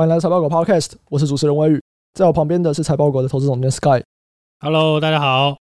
欢迎来到财报狗 Podcast，我是主持人威宇，在我旁边的是财报狗的投资总监 Sky。Hello，大家好。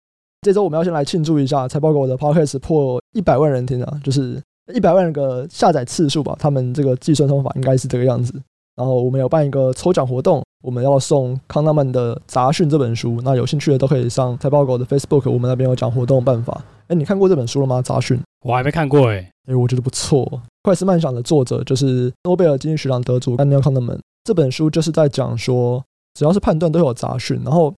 这周我们要先来庆祝一下财报狗的 Podcast 破一百万人听啊，就是一百万个下载次数吧。他们这个计算方法应该是这个样子。然后我们有办一个抽奖活动，我们要送康纳曼的《杂讯》这本书。那有兴趣的都可以上财报狗的 Facebook，我们那边有讲活动办法。哎，你看过这本书了吗？《杂讯》我还没看过哎。哎，我觉得不错。快思慢想的作者就是诺贝尔经济学奖得主丹尼尔康纳曼。这本书就是在讲说，只要是判断都有杂讯，然后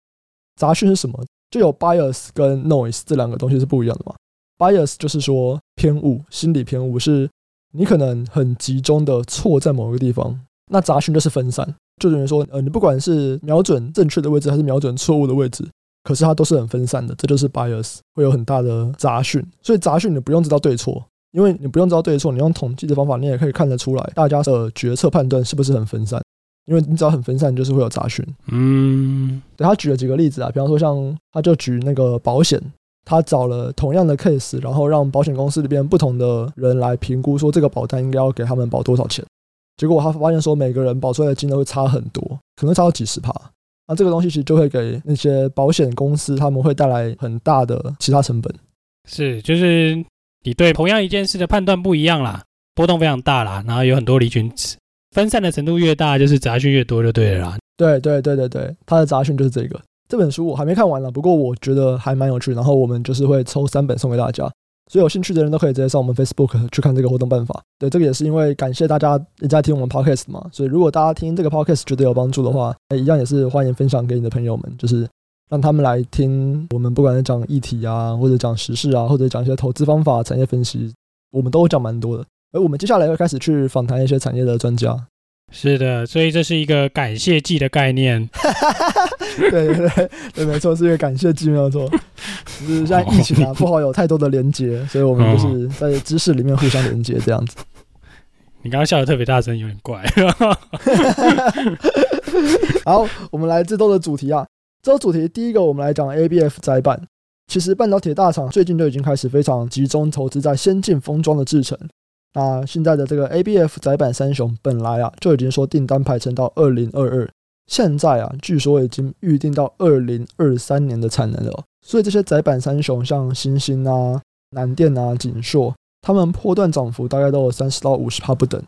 杂讯是什么？就有 bias 跟 noise 这两个东西是不一样的嘛。bias 就是说偏误，心理偏误是你可能很集中的错在某一个地方。那杂讯就是分散，就等于说，呃，你不管是瞄准正确的位置还是瞄准错误的位置，可是它都是很分散的，这就是 bias，会有很大的杂讯。所以杂讯你不用知道对错。因为你不用知道对错，你用统计的方法，你也可以看得出来大家的决策判断是不是很分散。因为你只要很分散，就是会有杂讯。嗯，对，他举了几个例子啊，比方说像他就举那个保险，他找了同样的 case，然后让保险公司里边不同的人来评估说这个保单应该要给他们保多少钱。结果他发现说每个人保出来的金额会差很多，可能差到几十趴。那这个东西其实就会给那些保险公司他们会带来很大的其他成本。是，就是。你对同样一件事的判断不一样啦，波动非常大啦，然后有很多离群值，分散的程度越大，就是杂讯越多就对了啦。对对对对对，它的杂讯就是这个。这本书我还没看完了，不过我觉得还蛮有趣。然后我们就是会抽三本送给大家，所以有兴趣的人都可以直接上我们 Facebook 去看这个活动办法。对，这个也是因为感谢大家一直在听我们 Podcast 嘛，所以如果大家听这个 Podcast 觉得有帮助的话，一样也是欢迎分享给你的朋友们，就是。让他们来听我们，不管是讲议题啊，或者讲时事啊，或者讲一些投资方法、产业分析，我们都讲蛮多的。而我们接下来要开始去访谈一些产业的专家。是的，所以这是一个感谢祭的概念。对对对对，没错，是一个感谢祭，没有错。只是现在疫情啊，不好有太多的连接，所以我们就是在知识里面互相连接这样子。你刚刚笑的特别大声，有点怪。好，我们来这周的主题啊。这周主题第一个，我们来讲 ABF 载板。其实半导体大厂最近就已经开始非常集中投资在先进封装的制程。那现在的这个 ABF 载板三雄本来啊就已经说订单排成到二零二二，现在啊据说已经预定到二零二三年的产能了。所以这些窄板三雄像星星啊、南电啊、景硕，他们波段涨幅大概都有三十到五十帕不等。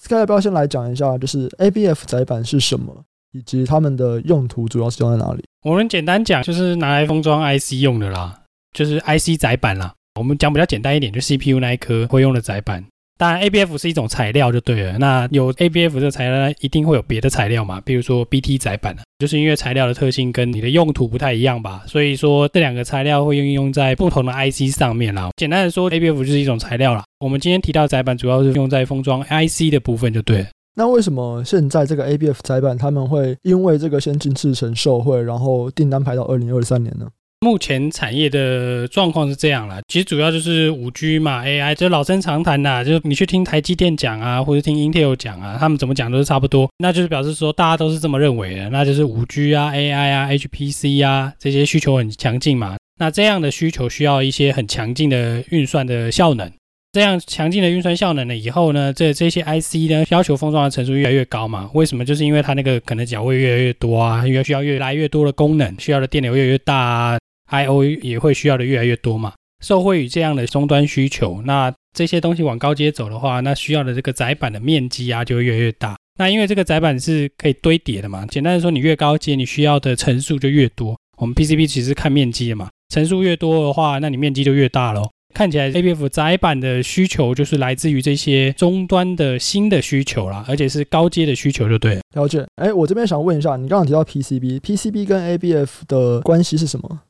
Sky 要不要先来讲一下，就是 ABF 载板是什么？以及他们的用途主要是用在哪里？我们简单讲，就是拿来封装 IC 用的啦，就是 IC 载板啦。我们讲比较简单一点，就 CPU 那一颗会用的窄板。当然，ABF 是一种材料就对了。那有 ABF 这个材料，一定会有别的材料嘛？比如说 BT 载板，就是因为材料的特性跟你的用途不太一样吧，所以说这两个材料会应用在不同的 IC 上面啦。简单的说，ABF 就是一种材料啦。我们今天提到载板，主要是用在封装 IC 的部分就对。那为什么现在这个 ABF 载板他们会因为这个先进制程受惠，然后订单排到二零二三年呢？目前产业的状况是这样啦，其实主要就是五 G 嘛，AI 就老生常谈啦，就是你去听台积电讲啊，或者听 Intel 讲啊，他们怎么讲都是差不多，那就是表示说大家都是这么认为的，那就是五 G 啊，AI 啊，HPC 啊这些需求很强劲嘛，那这样的需求需要一些很强劲的运算的效能。这样强劲的运算效能呢，以后呢，这这些 IC 呢，要求封装的层数越来越高嘛？为什么？就是因为它那个可能角位越来越多啊，越需要越来越多的功能，需要的电流越来越大啊，I/O 也会需要的越来越多嘛。受惠于这样的终端需求，那这些东西往高阶走的话，那需要的这个载板的面积啊，就会越来越大。那因为这个载板是可以堆叠的嘛，简单的说，你越高阶，你需要的层数就越多。我们 PCB 其实看面积的嘛，层数越多的话，那你面积就越大咯。看起来 ABF 载板的需求就是来自于这些终端的新的需求啦，而且是高阶的需求，就对了。了解。哎，我这边想问一下，你刚刚提到 PCB，PCB 跟 ABF 的关系是什么？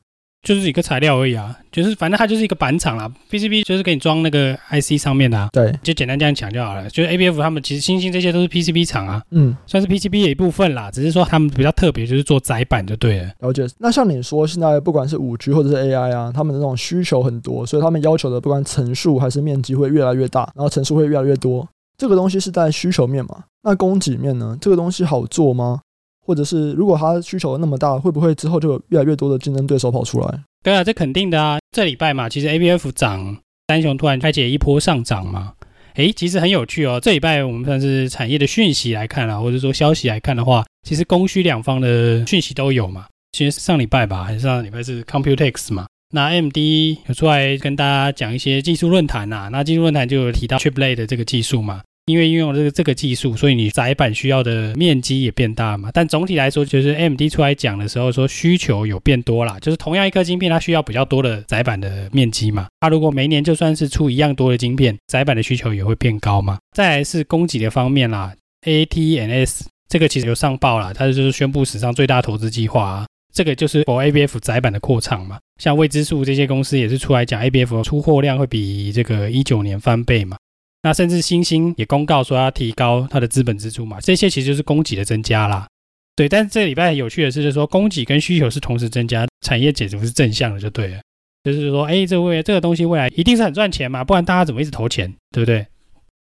就是一个材料而已啊，就是反正它就是一个板厂啦。PCB 就是给你装那个 IC 上面的啊，对，就简单这样讲就好了。就是 ABF 他们其实星星这些都是 PCB 厂啊，嗯，算是 PCB 的一部分啦。只是说他们比较特别，就是做窄板就对了。了解。那像你说，现在不管是五 G 或者是 AI 啊，他们的那种需求很多，所以他们要求的不管层数还是面积会越来越大，然后层数会越来越多。这个东西是在需求面嘛？那供给面呢？这个东西好做吗？或者是如果它需求那么大，会不会之后就有越来越多的竞争对手跑出来？对啊，这肯定的啊。这礼拜嘛，其实 ABF 涨，三雄突然开启一波上涨嘛。哎，其实很有趣哦。这礼拜我们算是产业的讯息来看啦，或者说消息来看的话，其实供需两方的讯息都有嘛。其实上礼拜吧，还是上礼拜是 Computex 嘛。那 M D 有出来跟大家讲一些技术论坛呐，那技术论坛就有提到 Chiplet 的这个技术嘛，因为运用了这个这个技术，所以你载板需要的面积也变大嘛。但总体来说，就是 AMD 出来讲的时候说需求有变多啦，就是同样一颗晶片，它需要比较多的载板的面积嘛。它如果每年就算是出一样多的晶片，载板的需求也会变高嘛。再来是供给的方面啦，ATNS 这个其实有上报啦，它就是宣布史上最大投资计划啊。这个就是 for ABF 载板的扩厂嘛，像未知数这些公司也是出来讲 ABF 出货量会比这个一九年翻倍嘛，那甚至新兴也公告说要提高它的资本支出嘛，这些其实就是供给的增加啦。对，但是这个礼拜很有趣的是，就是说供给跟需求是同时增加，产业解读是正向的就对了，就是说，哎，这未这个东西未来一定是很赚钱嘛，不然大家怎么一直投钱，对不对？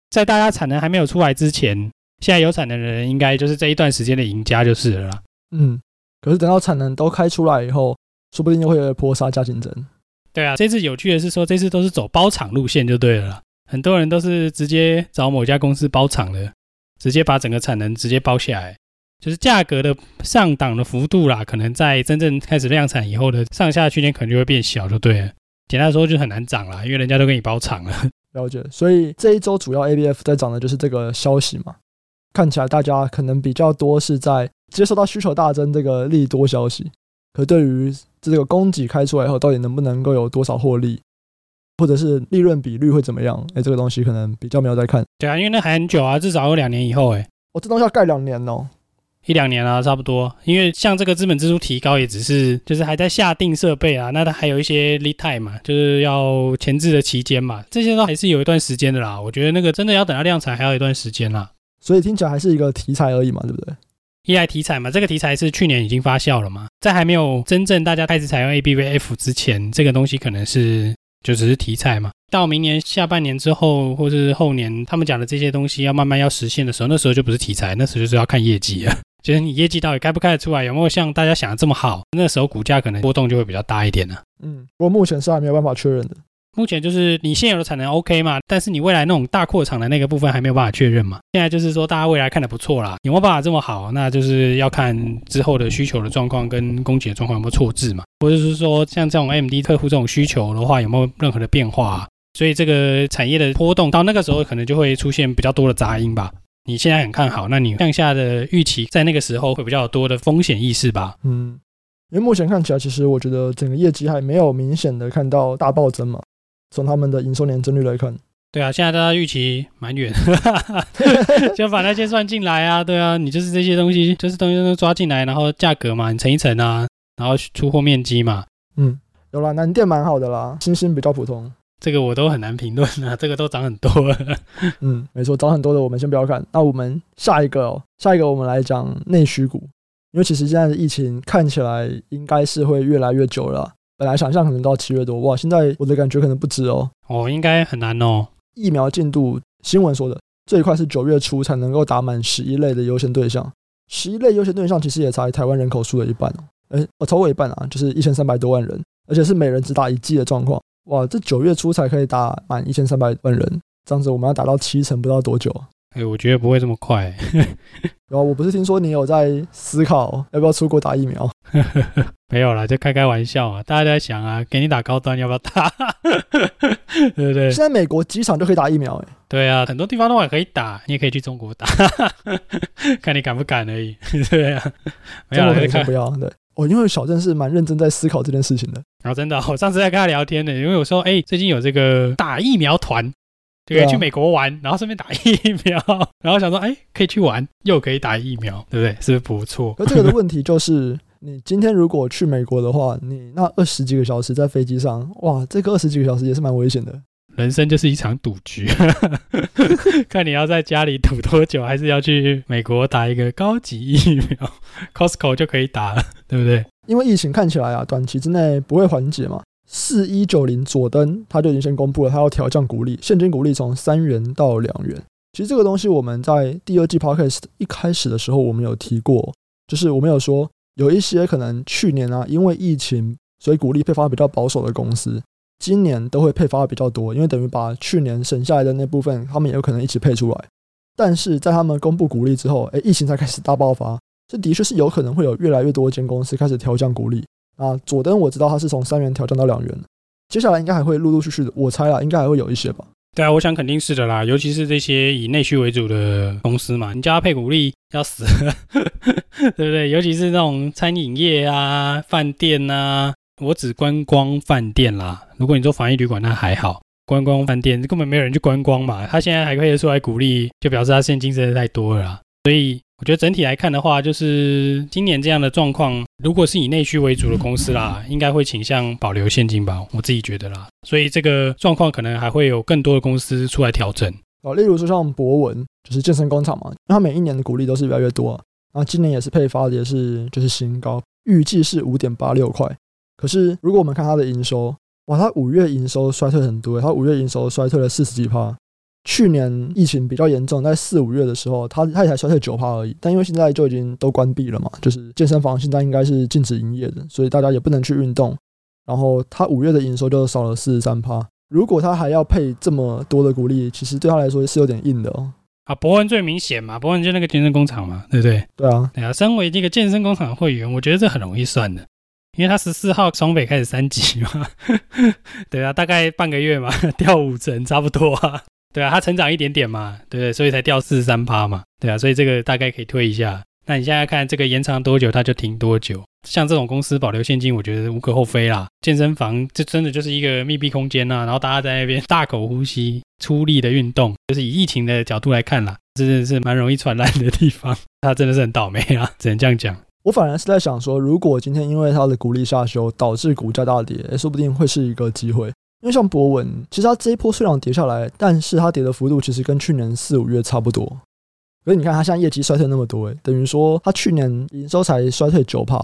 在大家产能还没有出来之前，现在有产能的人应该就是这一段时间的赢家就是了啦。嗯。可是等到产能都开出来以后，说不定又会有波杀价竞争。对啊，这次有趣的是说，这次都是走包场路线就对了啦。很多人都是直接找某家公司包厂的，直接把整个产能直接包下来，就是价格的上档的幅度啦，可能在真正开始量产以后的上下区间可能就会变小，就对了。简单说就很难涨啦，因为人家都给你包厂了。了解。所以这一周主要 ABF 在涨的就是这个消息嘛。看起来大家可能比较多是在接受到需求大增这个利多消息，可对于这个供给开出来以后，到底能不能够有多少获利，或者是利润比率会怎么样？哎，这个东西可能比较没有在看。对啊，因为那还很久啊，至少有两年以后哎。我、哦、这东西要盖两年哦，一两年啊，差不多。因为像这个资本支出提高，也只是就是还在下定设备啊，那它还有一些 lead time 嘛，就是要前置的期间嘛，这些都还是有一段时间的啦。我觉得那个真的要等到量产，还要一段时间啦。所以听起来还是一个题材而已嘛，对不对？依赖题材嘛，这个题材是去年已经发酵了嘛，在还没有真正大家开始采用 ABVF 之前，这个东西可能是就只是题材嘛。到明年下半年之后，或是后年，他们讲的这些东西要慢慢要实现的时候，那时候就不是题材，那时候就是要看业绩啊。就是你业绩到底开不开得出来，有没有像大家想的这么好，那时候股价可能波动就会比较大一点了。嗯，不过目前是还没有办法确认的。目前就是你现有的产能 OK 嘛，但是你未来那种大扩厂的那个部分还没有办法确认嘛。现在就是说大家未来看得不错啦，有没有办法这么好，那就是要看之后的需求的状况跟供给的状况有没有错置嘛，或者是说像这种 MD 客户这种需求的话有没有任何的变化啊？所以这个产业的波动到那个时候可能就会出现比较多的杂音吧。你现在很看好，那你向下的预期在那个时候会比较多的风险意识吧？嗯，因为目前看起来其实我觉得整个业绩还没有明显的看到大暴增嘛。从他们的营收年增率来看，对啊，现在大家预期蛮远，就把那些算进来啊，对啊，你就是这些东西，就是东西都抓进来，然后价格嘛，你乘一乘啊，然后出货面积嘛，嗯，有啦，南电蛮好的啦，欣兴比较普通，这个我都很难评论啊，这个都涨很多。了，嗯，没错，涨很多的我们先不要看，那我们下一个哦，下一个我们来讲内需股，因为其实现在的疫情看起来应该是会越来越久了。本来想象可能到七月多，哇！现在我的感觉可能不止哦。哦，应该很难哦。疫苗进度，新闻说的最快是九月初才能够打满十一类的优先对象。十一类优先对象其实也才台湾人口数的一半哦。哎，我超过一半啊，就是一千三百多万人，而且是每人只打一剂的状况。哇，这九月初才可以打满一千三百万人，这样子我们要打到七成，不知道多久。哎，我觉得不会这么快。然后我不是听说你有在思考要不要出国打疫苗？没有啦，就开开玩笑啊！大家都在想啊，给你打高端要不要打？对不对？现在美国机场就可以打疫苗哎。对啊，很多地方都还可以打，你也可以去中国打，看你敢不敢而已。对啊，没有啦，看不要。对，哦，因为小郑是蛮认真在思考这件事情的。然后真的，我上次在跟他聊天呢，因为我说，哎，最近有这个打疫苗团。可以去美国玩，然后顺便打疫苗，然后想说，哎，可以去玩，又可以打疫苗，对不对？是不是不错？而这个的问题就是，你今天如果去美国的话，你那二十几个小时在飞机上，哇，这个二十几个小时也是蛮危险的。人生就是一场赌局，看你要在家里赌多久，还是要去美国打一个高级疫苗，Costco 就可以打了，对不对？因为疫情看起来啊，短期之内不会缓解嘛。四一九零佐登，他就已经先公布了，他要调降股利，现金股利从三元到两元。其实这个东西我们在第二季 Podcast 一开始的时候，我们有提过，就是我们有说有一些可能去年啊，因为疫情，所以股利配发比较保守的公司，今年都会配发比较多，因为等于把去年省下来的那部分，他们也有可能一起配出来。但是在他们公布股利之后，哎，疫情才开始大爆发，这的确是有可能会有越来越多间公司开始调降股利。啊，佐登我知道他是从三元调降到两元，接下来应该还会陆陆续续的，我猜啊，应该还会有一些吧。对啊，我想肯定是的啦，尤其是这些以内需为主的公司嘛，你叫他配股利要死了，对不对？尤其是那种餐饮业啊、饭店啊，我指观光饭店啦。如果你做防疫旅馆，那还好，观光饭店根本没有人去观光嘛，他现在还可以出来股利，就表示他现金真的太多了啦。所以我觉得整体来看的话，就是今年这样的状况，如果是以内需为主的公司啦，应该会倾向保留现金吧，我自己觉得啦。所以这个状况可能还会有更多的公司出来调整。哦，例如说像博文，就是健身工厂嘛，它每一年的股利都是越来越多啊，然后今年也是配发的也是就是新高，预计是五点八六块。可是如果我们看它的营收，哇，它五月营收衰退很多，它五月营收衰退了四十几趴。去年疫情比较严重，在四五月的时候，它它也才衰退九趴而已。但因为现在就已经都关闭了嘛，就是健身房现在应该是禁止营业的，所以大家也不能去运动。然后它五月的营收就少了四十三趴。如果它还要配这么多的鼓励，其实对他来说是有点硬的哦。啊，博文最明显嘛，博文就那个健身工厂嘛，对不对？对啊，对啊。身为这个健身工厂的会员，我觉得这很容易算的，因为他十四号双北开始三级嘛，对啊，大概半个月嘛，掉五成差不多啊。对啊，它成长一点点嘛，对不对？所以才掉四十三趴嘛，对啊，所以这个大概可以推一下。那你现在看这个延长多久，它就停多久。像这种公司保留现金，我觉得无可厚非啦。健身房这真的就是一个密闭空间呐，然后大家在那边大口呼吸、出力的运动，就是以疫情的角度来看啦，真的是蛮容易传染的地方。它真的是很倒霉啊，只能这样讲。我反而是在想说，如果今天因为它的股利下修导致股价大跌，说不定会是一个机会。因为像博文，其实它这一波虽然跌下来，但是它跌的幅度其实跟去年四五月差不多。所以你看它现在业绩衰退那么多，诶，等于说它去年营收才衰退九趴，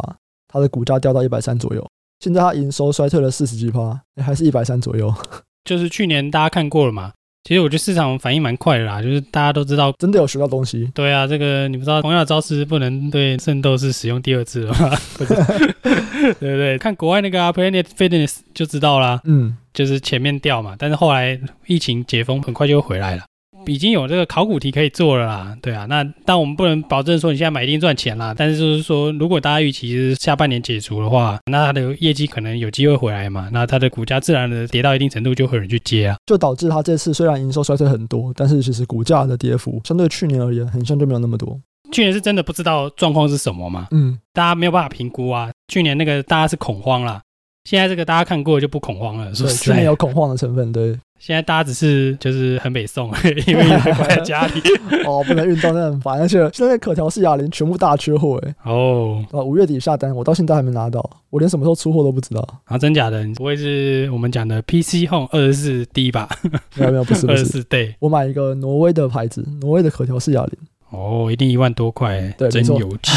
它的股价掉到一百三左右。现在它营收衰退了四十几趴，还是一百三左右。就是去年大家看过了嘛？其实我觉得市场反应蛮快的啦，就是大家都知道真的有学到东西。对啊，这个你不知道同样的招式不能对圣斗士使用第二次了吗？对不对？看国外那个、啊、Planet Fitness 就知道啦。嗯。就是前面掉嘛，但是后来疫情解封，很快就会回来了。已经有这个考古题可以做了啦，对啊。那但我们不能保证说你现在买一定赚钱啦，但是就是说，如果大家预期是下半年解除的话，那它的业绩可能有机会回来嘛，那它的股价自然的跌到一定程度，就会有人去接啊，就导致它这次虽然营收衰退很多，但是其实股价的跌幅相对去年而言，很像就没有那么多。去年是真的不知道状况是什么嘛？嗯，大家没有办法评估啊。去年那个大家是恐慌啦。现在这个大家看过就不恐慌了，是去年有恐慌的成分，对。现在大家只是就是很北宋，因为还关在家里，哦，不能运动，真的很烦。而且现在可调式哑铃全部大缺货，哎，哦，啊，五月底下单，我到现在还没拿到，我连什么时候出货都不知道。啊，真假的？你不会是我们讲的 PC Home 二十四 D 吧？没有没有，不是二十四 D。我买一个挪威的牌子，挪威的可调式哑铃。哦，一定一万多块，对，真有趣。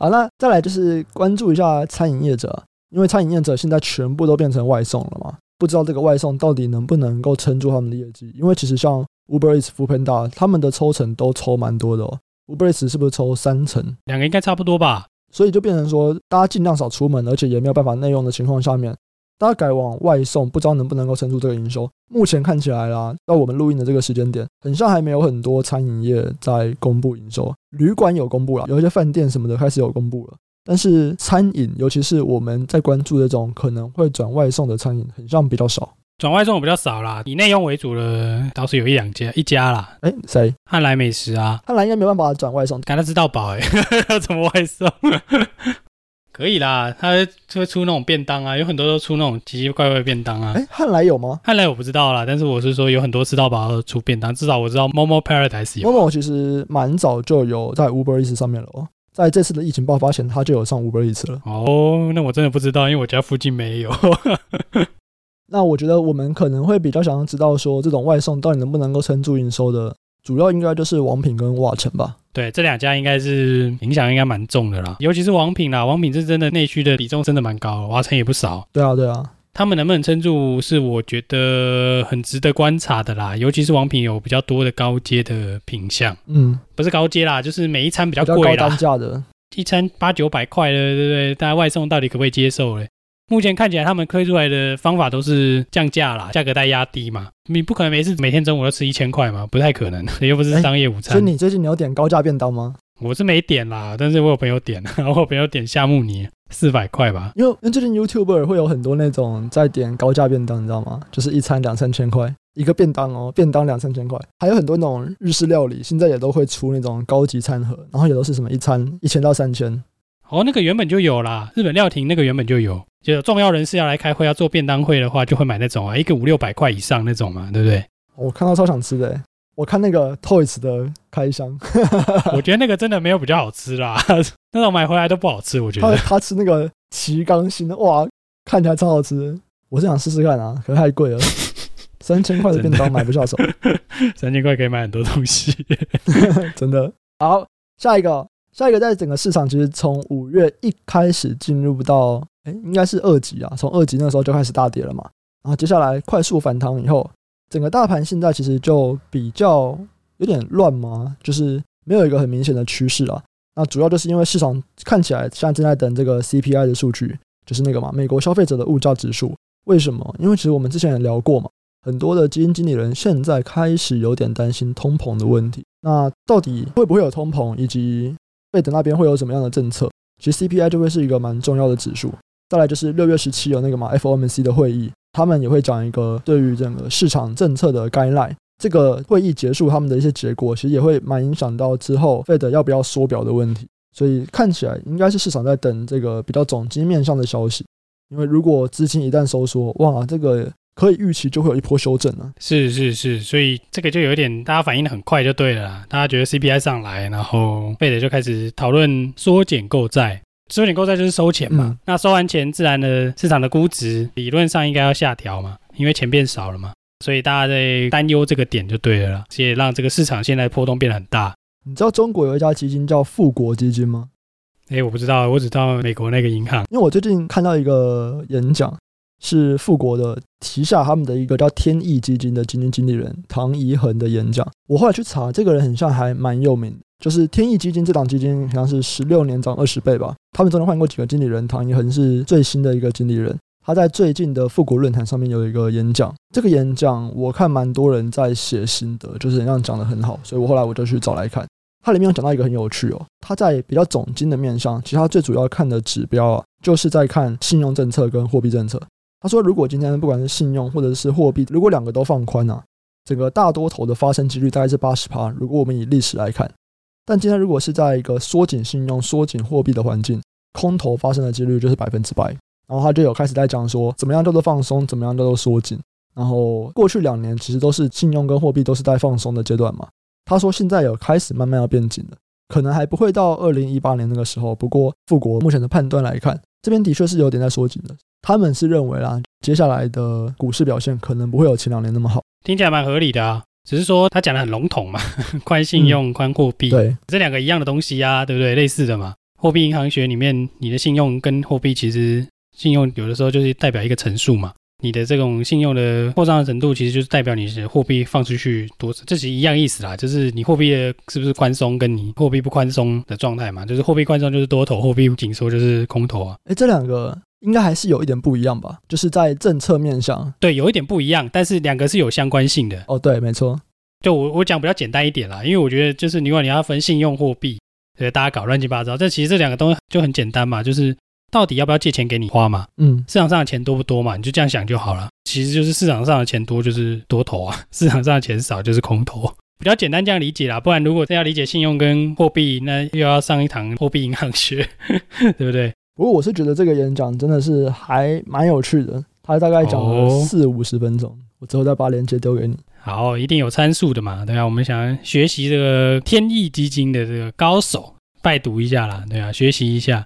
好，那再来就是关注一下餐饮业者。因为餐饮业者现在全部都变成外送了嘛，不知道这个外送到底能不能够撑住他们的业绩。因为其实像 Uber Eats、Foodpanda 他们的抽成都抽蛮多的哦。Uber Eats 是不是抽三成？两个应该差不多吧。所以就变成说，大家尽量少出门，而且也没有办法内用的情况下面，大家改往外送，不知道能不能够撑住这个营收。目前看起来啦，到我们录音的这个时间点，很像还没有很多餐饮业在公布营收。旅馆有公布了，有一些饭店什么的开始有公布了。但是餐饮，尤其是我们在关注的这种可能会转外送的餐饮，很像比较少。转外送比较少啦，以内用为主的倒是有一两家，一家啦。哎，谁？汉来美食啊。汉来应该没办法转外送，赶他知道饱哎，要 怎么外送？可以啦，他会出那种便当啊，有很多都出那种奇奇怪怪的便当啊。哎，汉来有吗？汉来我不知道啦，但是我是说有很多吃到饱出便当，至少我知道 Momo Paradise 有。Momo 其实蛮早就有在 Uber Eats 上面了哦。在这次的疫情爆发前，他就有上 Uber Eats 了。哦，那我真的不知道，因为我家附近没有。那我觉得我们可能会比较想要知道，说这种外送到底能不能够撑住营收的，主要应该就是王品跟瓦城吧。对，这两家应该是影响应该蛮重的啦，尤其是王品啦，王品是真的内需的比重真的蛮高，瓦城也不少。对啊，对啊。他们能不能撑住，是我觉得很值得观察的啦。尤其是王品有比较多的高阶的品相，嗯，不是高阶啦，就是每一餐比较贵啦，单价的，一餐八九百块的，对不对？大家外送到底可不可以接受嘞？目前看起来他们推出来的方法都是降价啦，价格带压低嘛。你不可能每次每天中午都吃一千块嘛，不太可能，又不是商业午餐。所以你最近你有点高价便当吗？我是没点啦，但是我有朋友点，然 后我有朋友点夏慕尼四百块吧。因为因为最近 YouTuber 会有很多那种在点高价便当，你知道吗？就是一餐两三千块一个便当哦，便当两三千块。还有很多那种日式料理，现在也都会出那种高级餐盒，然后也都是什么一餐一千到三千。哦，那个原本就有啦，日本料亭那个原本就有，就有重要人士要来开会要做便当会的话，就会买那种啊，一个五六百块以上那种嘛，对不对？我看到超想吃的。我看那个 Toys 的开箱，我觉得那个真的没有比较好吃啦，那种买回来都不好吃。我觉得他，他吃那个旗杆型的，哇，看起来超好吃。我是想试试看啊，可是太贵了，三千块的便当买不下手。三千块可以买很多东西，真的。好，下一个，下一个，在整个市场其实从五月一开始进入到，哎，应该是二级啊，从二级那时候就开始大跌了嘛，然后接下来快速反弹以后。整个大盘现在其实就比较有点乱嘛，就是没有一个很明显的趋势啊。那主要就是因为市场看起来现在正在等这个 CPI 的数据，就是那个嘛，美国消费者的物价指数。为什么？因为其实我们之前也聊过嘛，很多的基金经理人现在开始有点担心通膨的问题。那到底会不会有通膨，以及费德那边会有什么样的政策？其实 CPI 就会是一个蛮重要的指数。再来就是六月十七有那个嘛 FOMC 的会议。他们也会讲一个对于整个市场政策的 guideline。这个会议结束，他们的一些结果其实也会蛮影响到之后 Fed 要不要缩表的问题。所以看起来应该是市场在等这个比较总经面上的消息。因为如果资金一旦收缩，哇，这个可以预期就会有一波修正了。是是是，所以这个就有一点大家反应的很快就对了。大家觉得 CPI 上来，然后 Fed 就开始讨论缩减购债。收紧购债就是收钱嘛，嗯、那收完钱，自然的市场的估值理论上应该要下调嘛，因为钱变少了嘛，所以大家在担忧这个点就对了啦，所以让这个市场现在波动变得很大。你知道中国有一家基金叫富国基金吗？哎，我不知道，我只知道美国那个银行，因为我最近看到一个演讲，是富国的旗下他们的一个叫天翼基金的基金经理人唐怡恒的演讲。我后来去查，这个人很像还蛮有名的。就是天翼基金这档基金好像是十六年涨二十倍吧。他们中间换过几个经理人，唐一恒是最新的一个经理人。他在最近的富国论坛上面有一个演讲，这个演讲我看蛮多人在写心得，就是这样讲得很好，所以我后来我就去找来看。它里面有讲到一个很有趣哦，他在比较总经的面向，其实他最主要看的指标啊，就是在看信用政策跟货币政策。他说，如果今天不管是信用或者是货币，如果两个都放宽啊，整个大多头的发生几率大概是八十趴。如果我们以历史来看。但今天如果是在一个缩紧信用、缩紧货币的环境，空头发生的几率就是百分之百。然后他就有开始在讲说，怎么样叫做放松，怎么样叫做缩紧。然后过去两年其实都是信用跟货币都是在放松的阶段嘛。他说现在有开始慢慢要变紧了，可能还不会到二零一八年那个时候。不过富国目前的判断来看，这边的确是有点在缩紧的。他们是认为啦，接下来的股市表现可能不会有前两年那么好。听起来蛮合理的啊。只是说他讲的很笼统嘛，宽信用、宽货币，对，这两个一样的东西啊，对不对？类似的嘛。货币银行学里面，你的信用跟货币其实，信用有的时候就是代表一个乘数嘛。你的这种信用的扩张的程度，其实就是代表你的货币放出去多，这是一样意思啦。就是你货币的是不是宽松，跟你货币不宽松的状态嘛。就是货币宽松就是多头，货币紧缩就是空头啊。哎，这两个应该还是有一点不一样吧？就是在政策面上，对，有一点不一样，但是两个是有相关性的。哦，对，没错。就我我讲比较简单一点啦，因为我觉得就是如果你要分信用货币，对，大家搞乱七八糟，这其实这两个东西就很简单嘛，就是到底要不要借钱给你花嘛，嗯，市场上的钱多不多嘛，你就这样想就好了。其实就是市场上的钱多就是多头啊，市场上的钱少就是空头，比较简单这样理解啦。不然如果真要理解信用跟货币，那又要上一堂货币银行学，对不对？不过我是觉得这个演讲真的是还蛮有趣的，他大概讲了四五十分钟，我之后再把链接丢给你。好，一定有参数的嘛，对啊，我们想学习这个天翼基金的这个高手，拜读一下啦，对啊，学习一下。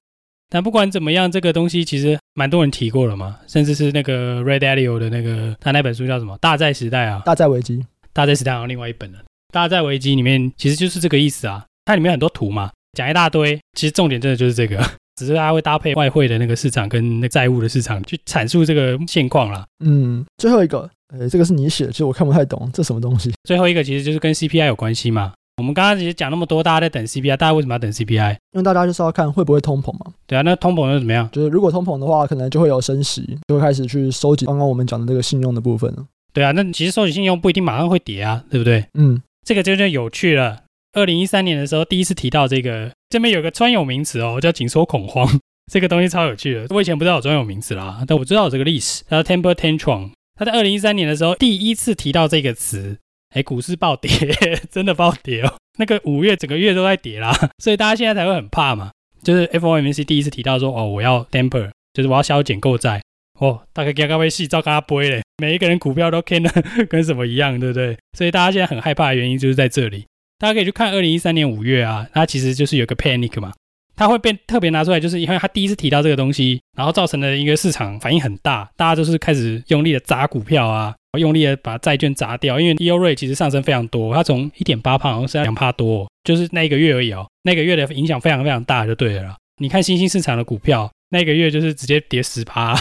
但不管怎么样，这个东西其实蛮多人提过了嘛，甚至是那个 Ray Dalio 的那个他那本书叫什么《大债时代》啊，《大债危机》。大债时代好像另外一本了，《大债危机》里面其实就是这个意思啊，它里面很多图嘛，讲一大堆，其实重点真的就是这个，只是它会搭配外汇的那个市场跟那债务的市场去阐述这个现况啦。嗯，最后一个。呃，这个是你写的，其实我看不太懂，这什么东西？最后一个其实就是跟 CPI 有关系嘛。我们刚刚其实讲那么多，大家在等 CPI，大家为什么要等 CPI？因为大家就是要看会不会通膨嘛。对啊，那通膨又怎么样？就是如果通膨的话，可能就会有升息，就会开始去收集刚刚我们讲的这个信用的部分了。对啊，那其实收集信用不一定马上会跌啊，对不对？嗯，这个就就有趣了。二零一三年的时候，第一次提到这个，这边有个专有名词哦，叫紧缩恐慌，这个东西超有趣的。我以前不知道有专有名词啦，但我知道有这个历史。它叫 temper tantrum，它在二零一三年的时候第一次提到这个词。哎，股市暴跌，真的暴跌哦！那个五月整个月都在跌啦，所以大家现在才会很怕嘛。就是 FOMC 第一次提到说，哦，我要 temper，就是我要削减购债。哦，大概刚刚被戏照跟他播嘞，每一个人股票都看的 跟什么一样，对不对？所以大家现在很害怕的原因就是在这里。大家可以去看二零一三年五月啊，它其实就是有个 panic 嘛。它会被特别拿出来，就是因为它第一次提到这个东西，然后造成了一个市场反应很大，大家就是开始用力的砸股票啊，用力的把债券砸掉，因为 EoR 其实上升非常多，它从一点八趴好像是两趴多，就是那一个月而已哦，那个月的影响非常非常大就对了。你看新兴市场的股票，那个月就是直接跌十趴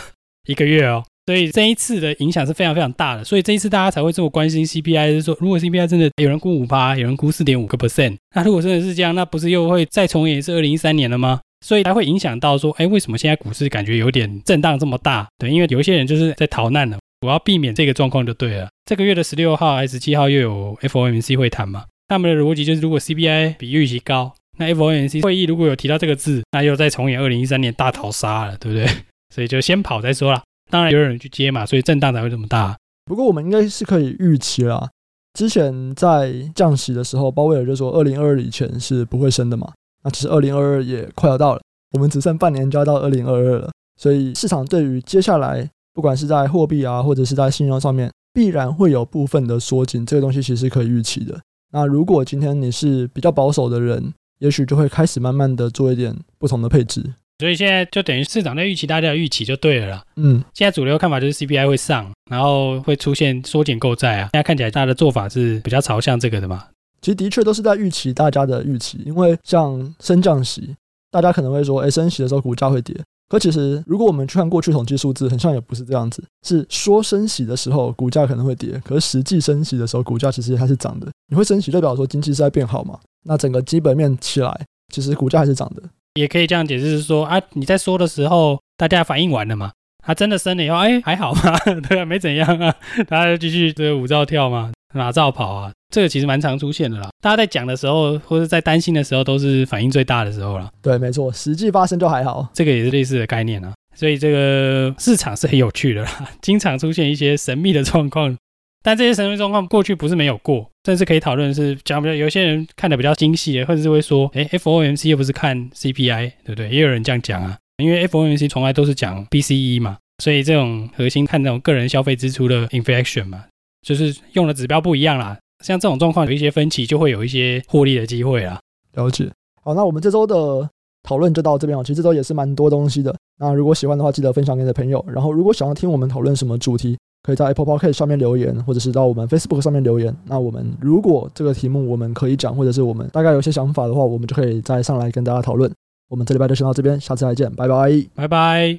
一个月哦。所以这一次的影响是非常非常大的，所以这一次大家才会这么关心 CPI，就是说如果 CPI 真的有人估五趴，有人估四点五个 percent，那如果真的是这样，那不是又会再重演一次二零一三年了吗？所以才会影响到说，哎，为什么现在股市感觉有点震荡这么大？对，因为有一些人就是在逃难了，我要避免这个状况就对了。这个月的十六号还是十七号又有 FOMC 会谈嘛？他们的逻辑就是，如果 CPI 比预期高，那 FOMC 会议如果有提到这个字，那又再重演二零一三年大逃杀了，对不对？所以就先跑再说啦。当然有人去接嘛，所以震荡才会这么大。不过我们应该是可以预期啦。之前在降息的时候，鲍威尔就说二零二二以前是不会升的嘛。那其实二零二二也快要到了，我们只剩半年就要到二零二二了。所以市场对于接下来不管是在货币啊，或者是在信用上面，必然会有部分的缩紧。这个东西其实是可以预期的。那如果今天你是比较保守的人，也许就会开始慢慢的做一点不同的配置。所以现在就等于市场在预期大家的预期就对了啦。嗯，现在主流看法就是 CPI 会上，然后会出现缩减购债啊。现在看起来大家的做法是比较朝向这个的嘛。其实的确都是在预期大家的预期，因为像升降息，大家可能会说，哎，升息的时候股价会跌。可其实如果我们去看过去统计数字，很像也不是这样子，是说升息的时候股价可能会跌，可是实际升息的时候股价其实它是涨的。你会升息代表说经济是在变好嘛？那整个基本面起来，其实股价还是涨的。也可以这样解释，是说啊，你在说的时候，大家反应完了嘛？他真的生了以后，哎，还好嘛，对啊，没怎样啊，大家就继续这个舞照跳嘛，马照跑啊，这个其实蛮常出现的啦。大家在讲的时候，或者在担心的时候，都是反应最大的时候了。对，没错，实际发生就还好，这个也是类似的概念啊。所以这个市场是很有趣的啦，经常出现一些神秘的状况。但这些神秘状况过去不是没有过，但是可以讨论是讲比较，有些人看的比较精细的，或者是会说，哎，FOMC 又不是看 CPI，对不对？也有人这样讲啊，因为 FOMC 从来都是讲 BCE 嘛，所以这种核心看这种个人消费支出的 inflation 嘛，就是用的指标不一样啦。像这种状况有一些分歧，就会有一些获利的机会啦。了解。好，那我们这周的讨论就到这边哦。其实这周也是蛮多东西的。那如果喜欢的话，记得分享给你的朋友。然后，如果想要听我们讨论什么主题，可以在 Apple Podcast 上面留言，或者是到我们 Facebook 上面留言。那我们如果这个题目我们可以讲，或者是我们大概有些想法的话，我们就可以再上来跟大家讨论。我们这礼拜就先到这边，下次再见，拜拜，拜拜。